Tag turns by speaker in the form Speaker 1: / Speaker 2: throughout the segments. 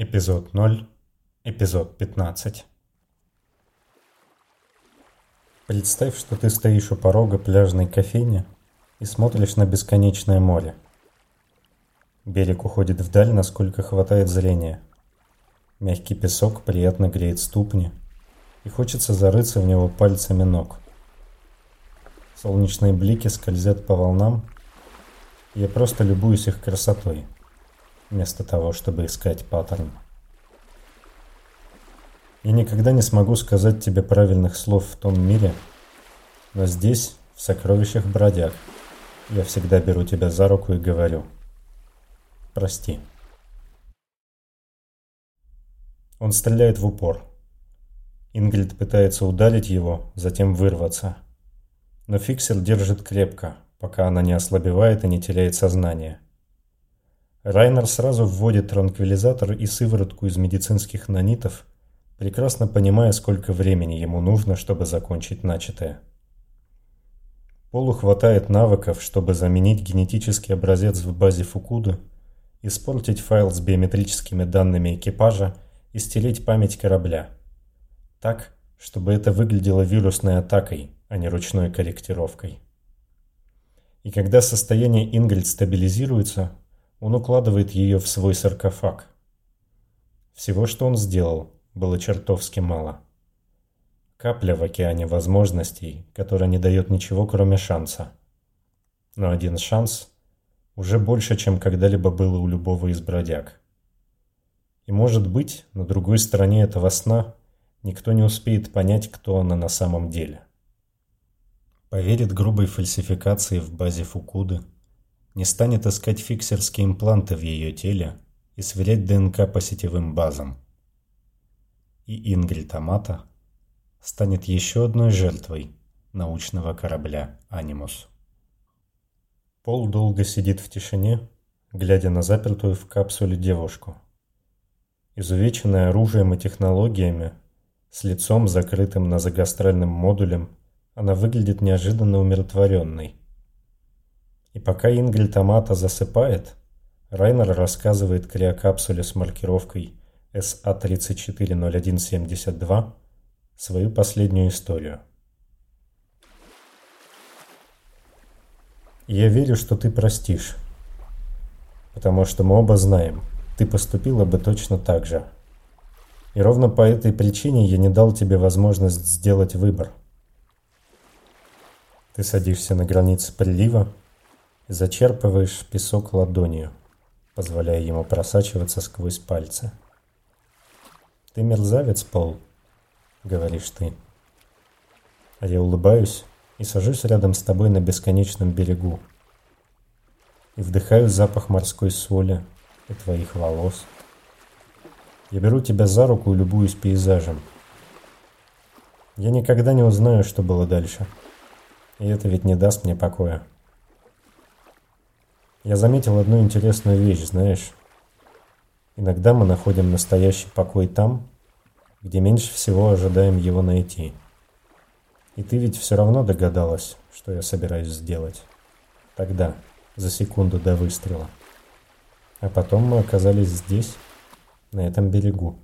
Speaker 1: Эпизод 0. Эпизод 15. Представь, что ты стоишь у порога пляжной кофейни и смотришь на бесконечное море. Берег уходит вдаль, насколько хватает зрения. Мягкий песок приятно греет ступни, и хочется зарыться в него пальцами ног. Солнечные блики скользят по волнам, и я просто любуюсь их красотой – вместо того, чтобы искать паттерн. Я никогда не смогу сказать тебе правильных слов в том мире, но здесь, в сокровищах бродяг, я всегда беру тебя за руку и говорю «Прости». Он стреляет в упор. Ингрид пытается ударить его, затем вырваться. Но фиксер держит крепко, пока она не ослабевает и не теряет сознание. Райнер сразу вводит транквилизатор и сыворотку из медицинских нанитов, прекрасно понимая, сколько времени ему нужно, чтобы закончить начатое. Полу хватает навыков, чтобы заменить генетический образец в базе Фукуды, испортить файл с биометрическими данными экипажа и стереть память корабля. Так, чтобы это выглядело вирусной атакой, а не ручной корректировкой. И когда состояние Ингрид стабилизируется, он укладывает ее в свой саркофаг. Всего, что он сделал, было чертовски мало. Капля в океане возможностей, которая не дает ничего, кроме шанса. Но один шанс уже больше, чем когда-либо было у любого из бродяг. И может быть, на другой стороне этого сна никто не успеет понять, кто она на самом деле. Поверит грубой фальсификации в базе Фукуды – не станет искать фиксерские импланты в ее теле и сверять ДНК по сетевым базам. И Ингрид Амата станет еще одной жертвой научного корабля «Анимус». Пол долго сидит в тишине, глядя на запертую в капсуле девушку. Изувеченная оружием и технологиями, с лицом закрытым на назогастральным модулем, она выглядит неожиданно умиротворенной. И пока Ингель Томата засыпает, Райнер рассказывает криокапсуле с маркировкой SA340172 свою последнюю историю. Я верю, что ты простишь, потому что мы оба знаем, ты поступила бы точно так же. И ровно по этой причине я не дал тебе возможность сделать выбор. Ты садишься на границе прилива, Зачерпываешь песок ладонью, позволяя ему просачиваться сквозь пальцы. «Ты мерзавец, Пол», — говоришь ты. А я улыбаюсь и сажусь рядом с тобой на бесконечном берегу. И вдыхаю запах морской соли и твоих волос. Я беру тебя за руку и любуюсь пейзажем. Я никогда не узнаю, что было дальше. И это ведь не даст мне покоя. Я заметил одну интересную вещь, знаешь. Иногда мы находим настоящий покой там, где меньше всего ожидаем его найти. И ты ведь все равно догадалась, что я собираюсь сделать. Тогда, за секунду до выстрела. А потом мы оказались здесь, на этом берегу.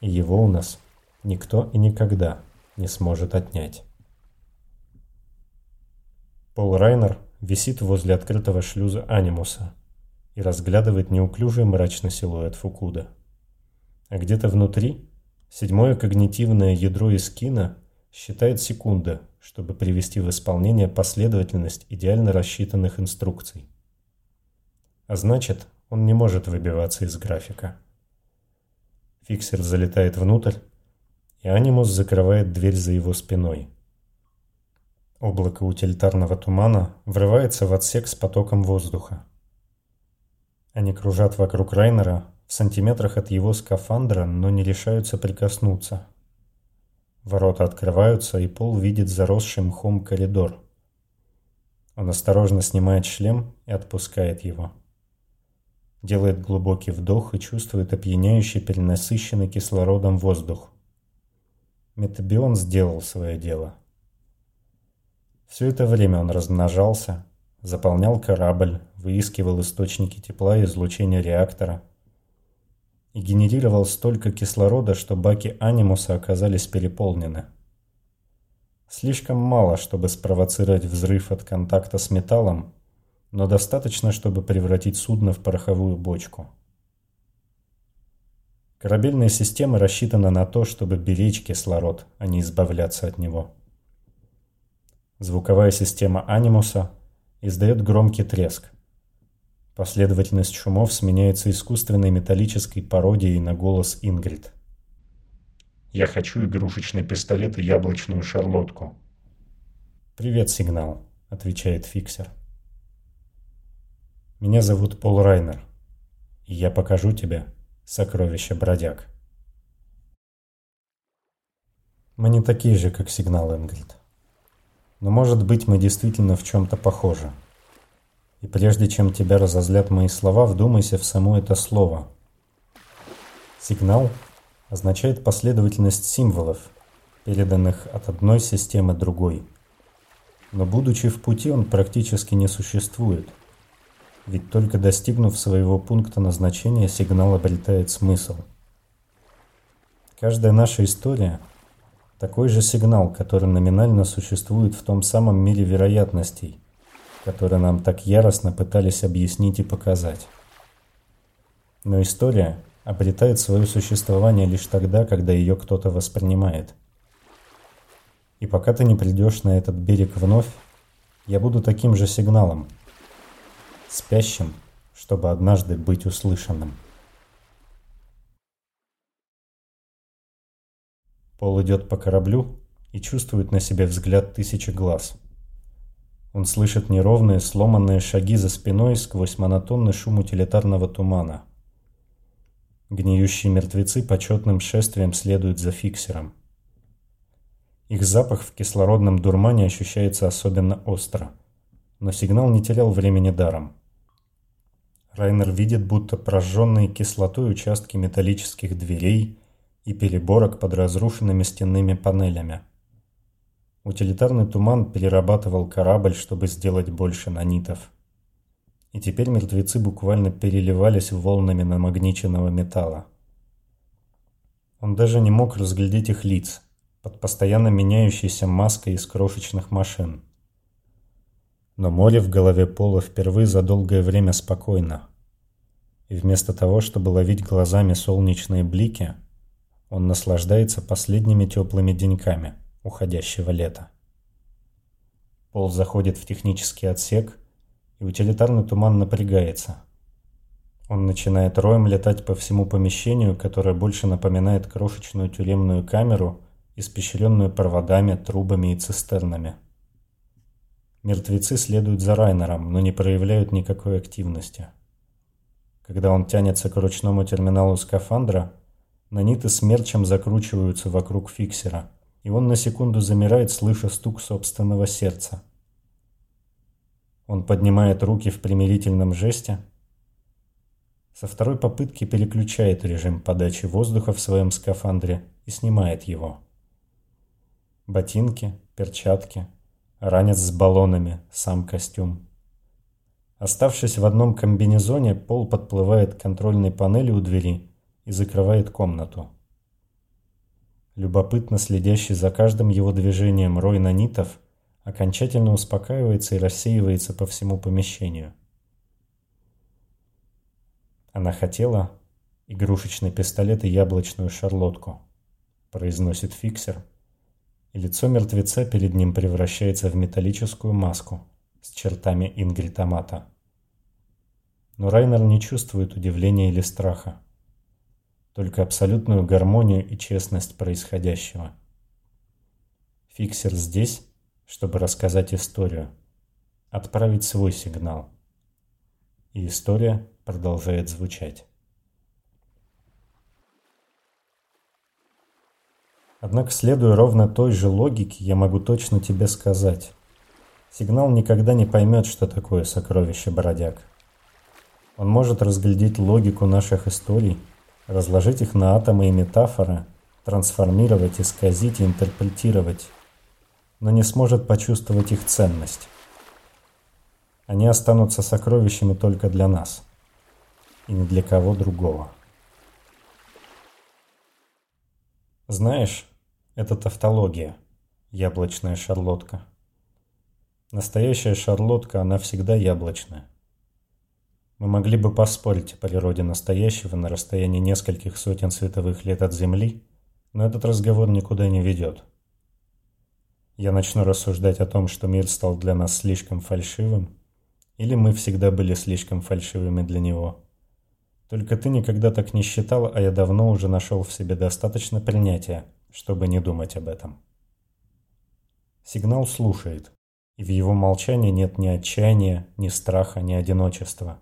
Speaker 1: И его у нас никто и никогда не сможет отнять. Пол Райнер висит возле открытого шлюза Анимуса и разглядывает неуклюжий мрачный силуэт Фукуда. А где-то внутри седьмое когнитивное ядро Искина считает секунды, чтобы привести в исполнение последовательность идеально рассчитанных инструкций. А значит, он не может выбиваться из графика. Фиксер залетает внутрь, и Анимус закрывает дверь за его спиной – Облако утилитарного тумана врывается в отсек с потоком воздуха. Они кружат вокруг Райнера в сантиметрах от его скафандра, но не решаются прикоснуться. Ворота открываются, и Пол видит заросший мхом коридор. Он осторожно снимает шлем и отпускает его. Делает глубокий вдох и чувствует опьяняющий перенасыщенный кислородом воздух. Метабион сделал свое дело. Все это время он размножался, заполнял корабль, выискивал источники тепла и излучения реактора. и генерировал столько кислорода, что баки анимуса оказались переполнены. Слишком мало, чтобы спровоцировать взрыв от контакта с металлом, но достаточно, чтобы превратить судно в пороховую бочку. Корабельная система рассчитана на то, чтобы беречь кислород, а не избавляться от него. Звуковая система анимуса издает громкий треск. Последовательность шумов сменяется искусственной металлической пародией на голос Ингрид.
Speaker 2: «Я хочу игрушечный пистолет и яблочную шарлотку».
Speaker 1: «Привет, сигнал», — отвечает фиксер. «Меня зовут Пол Райнер, и я покажу тебе сокровища бродяг». Мы не такие же, как сигнал Ингрид. Но может быть мы действительно в чем-то похожи. И прежде чем тебя разозлят мои слова, вдумайся в само это слово. Сигнал означает последовательность символов, переданных от одной системы другой. Но будучи в пути, он практически не существует. Ведь только достигнув своего пункта назначения, сигнал обретает смысл. Каждая наша история – такой же сигнал, который номинально существует в том самом мире вероятностей, который нам так яростно пытались объяснить и показать. Но история обретает свое существование лишь тогда, когда ее кто-то воспринимает. И пока ты не придешь на этот берег вновь, я буду таким же сигналом, спящим, чтобы однажды быть услышанным. Пол идет по кораблю и чувствует на себе взгляд тысячи глаз. Он слышит неровные, сломанные шаги за спиной сквозь монотонный шум утилитарного тумана. Гниющие мертвецы почетным шествием следуют за фиксером. Их запах в кислородном дурмане ощущается особенно остро, но сигнал не терял времени даром. Райнер видит, будто прожженные кислотой участки металлических дверей и переборок под разрушенными стенными панелями. Утилитарный туман перерабатывал корабль, чтобы сделать больше нанитов. И теперь мертвецы буквально переливались волнами намагниченного металла. Он даже не мог разглядеть их лиц под постоянно меняющейся маской из крошечных машин. Но море в голове Пола впервые за долгое время спокойно. И вместо того, чтобы ловить глазами солнечные блики – он наслаждается последними теплыми деньками уходящего лета. Пол заходит в технический отсек, и утилитарный туман напрягается. Он начинает роем летать по всему помещению, которое больше напоминает крошечную тюремную камеру, испещренную проводами, трубами и цистернами. Мертвецы следуют за Райнером, но не проявляют никакой активности. Когда он тянется к ручному терминалу скафандра, Наниты смерчем закручиваются вокруг фиксера, и он на секунду замирает, слыша стук собственного сердца. Он поднимает руки в примирительном жесте. Со второй попытки переключает режим подачи воздуха в своем скафандре и снимает его. Ботинки, перчатки, ранец с баллонами, сам костюм. Оставшись в одном комбинезоне, Пол подплывает к контрольной панели у двери и закрывает комнату. Любопытно следящий за каждым его движением рой нанитов окончательно успокаивается и рассеивается по всему помещению. Она хотела игрушечный пистолет и яблочную шарлотку, произносит фиксер, и лицо мертвеца перед ним превращается в металлическую маску с чертами ингритомата. Но Райнер не чувствует удивления или страха только абсолютную гармонию и честность происходящего. Фиксер здесь, чтобы рассказать историю, отправить свой сигнал. И история продолжает звучать. Однако, следуя ровно той же логике, я могу точно тебе сказать. Сигнал никогда не поймет, что такое сокровище бродяг. Он может разглядеть логику наших историй – разложить их на атомы и метафоры, трансформировать, исказить и интерпретировать, но не сможет почувствовать их ценность. Они останутся сокровищами только для нас и ни для кого другого. Знаешь, это тавтология, яблочная шарлотка. Настоящая шарлотка, она всегда яблочная. Мы могли бы поспорить о природе настоящего на расстоянии нескольких сотен световых лет от Земли, но этот разговор никуда не ведет. Я начну рассуждать о том, что мир стал для нас слишком фальшивым, или мы всегда были слишком фальшивыми для него. Только ты никогда так не считал, а я давно уже нашел в себе достаточно принятия, чтобы не думать об этом. Сигнал слушает, и в его молчании нет ни отчаяния, ни страха, ни одиночества.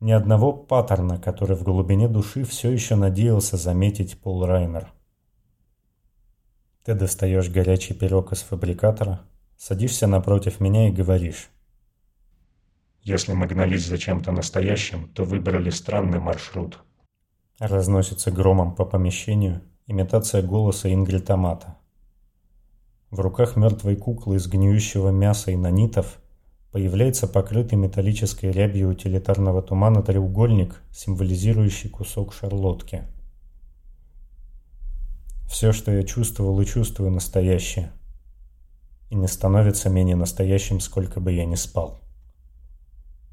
Speaker 1: Ни одного паттерна, который в глубине души все еще надеялся заметить Пол Райнер. Ты достаешь горячий пирог из фабрикатора, садишься напротив меня и говоришь.
Speaker 2: Если мы гнались за чем-то настоящим, то выбрали странный маршрут.
Speaker 1: Разносится громом по помещению имитация голоса Ингрид Амата. В руках мертвой куклы из гниющего мяса и нанитов появляется покрытый металлической рябью утилитарного тумана треугольник, символизирующий кусок шарлотки. Все, что я чувствовал и чувствую, настоящее. И не становится менее настоящим, сколько бы я ни спал.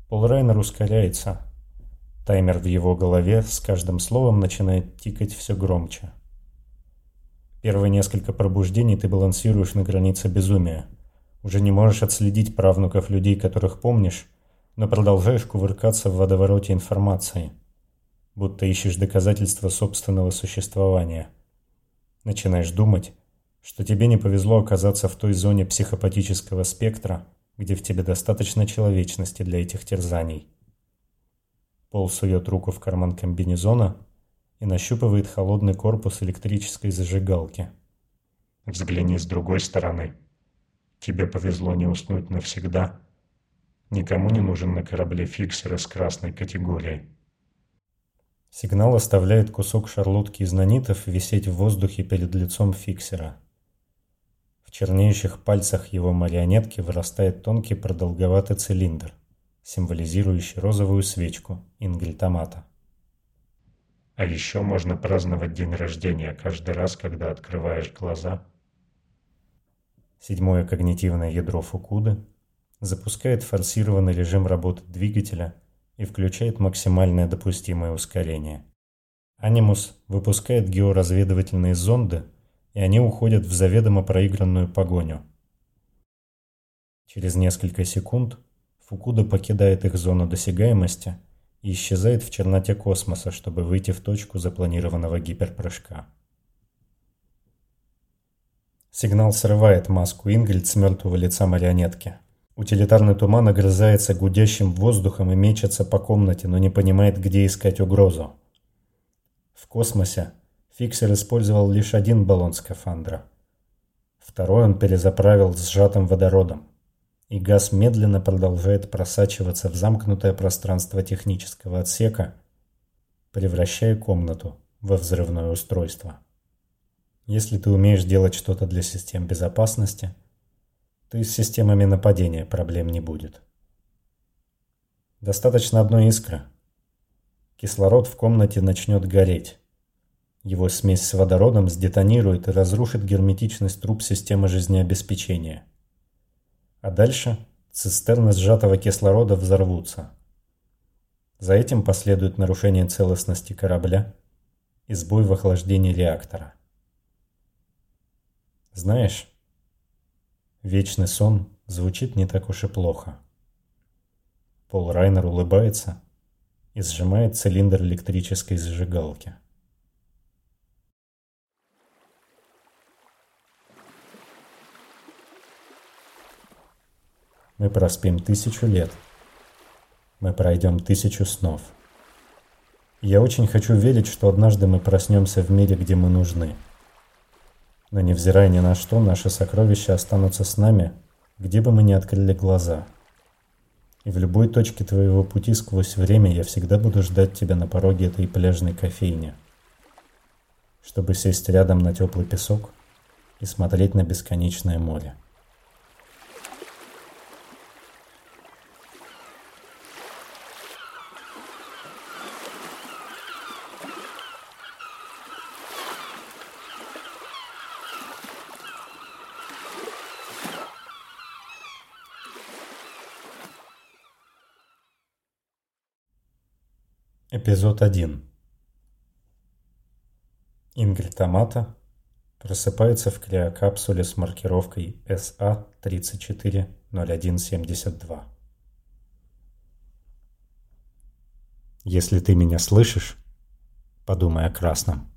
Speaker 1: Пол Райнер ускоряется. Таймер в его голове с каждым словом начинает тикать все громче. Первые несколько пробуждений ты балансируешь на границе безумия. Уже не можешь отследить правнуков людей, которых помнишь, но продолжаешь кувыркаться в водовороте информации, будто ищешь доказательства собственного существования. Начинаешь думать, что тебе не повезло оказаться в той зоне психопатического спектра, где в тебе достаточно человечности для этих терзаний. Пол сует руку в карман комбинезона и нащупывает холодный корпус электрической зажигалки.
Speaker 2: Взгляни с другой стороны. Тебе повезло не уснуть навсегда. Никому не нужен на корабле фиксер из красной категории.
Speaker 1: Сигнал оставляет кусок шарлотки из нанитов висеть в воздухе перед лицом фиксера чернеющих пальцах его марионетки вырастает тонкий продолговатый цилиндр, символизирующий розовую свечку ингельтомата.
Speaker 2: А еще можно праздновать день рождения каждый раз, когда открываешь глаза.
Speaker 1: Седьмое когнитивное ядро Фукуды запускает форсированный режим работы двигателя и включает максимальное допустимое ускорение. Анимус выпускает георазведывательные зонды и они уходят в заведомо проигранную погоню. Через несколько секунд Фукуда покидает их зону досягаемости и исчезает в черноте космоса, чтобы выйти в точку запланированного гиперпрыжка. Сигнал срывает маску Ингрид с мертвого лица марионетки. Утилитарный туман огрызается гудящим воздухом и мечется по комнате, но не понимает, где искать угрозу. В космосе Фиксер использовал лишь один баллон скафандра. Второй он перезаправил сжатым водородом. И газ медленно продолжает просачиваться в замкнутое пространство технического отсека, превращая комнату во взрывное устройство. Если ты умеешь делать что-то для систем безопасности, то и с системами нападения проблем не будет. Достаточно одной искры. Кислород в комнате начнет гореть. Его смесь с водородом сдетонирует и разрушит герметичность труб системы жизнеобеспечения. А дальше цистерны сжатого кислорода взорвутся. За этим последует нарушение целостности корабля и сбой в охлаждении реактора. Знаешь, вечный сон звучит не так уж и плохо. Пол Райнер улыбается и сжимает цилиндр электрической зажигалки. Мы проспим тысячу лет. Мы пройдем тысячу снов. Я очень хочу верить, что однажды мы проснемся в мире, где мы нужны. Но невзирая ни на что, наши сокровища останутся с нами, где бы мы ни открыли глаза. И в любой точке твоего пути сквозь время я всегда буду ждать тебя на пороге этой пляжной кофейни, чтобы сесть рядом на теплый песок и смотреть на бесконечное море. Эпизод 1 Ингрид Амата просыпается в криокапсуле с маркировкой SA340172. Если ты меня слышишь, подумай о красном.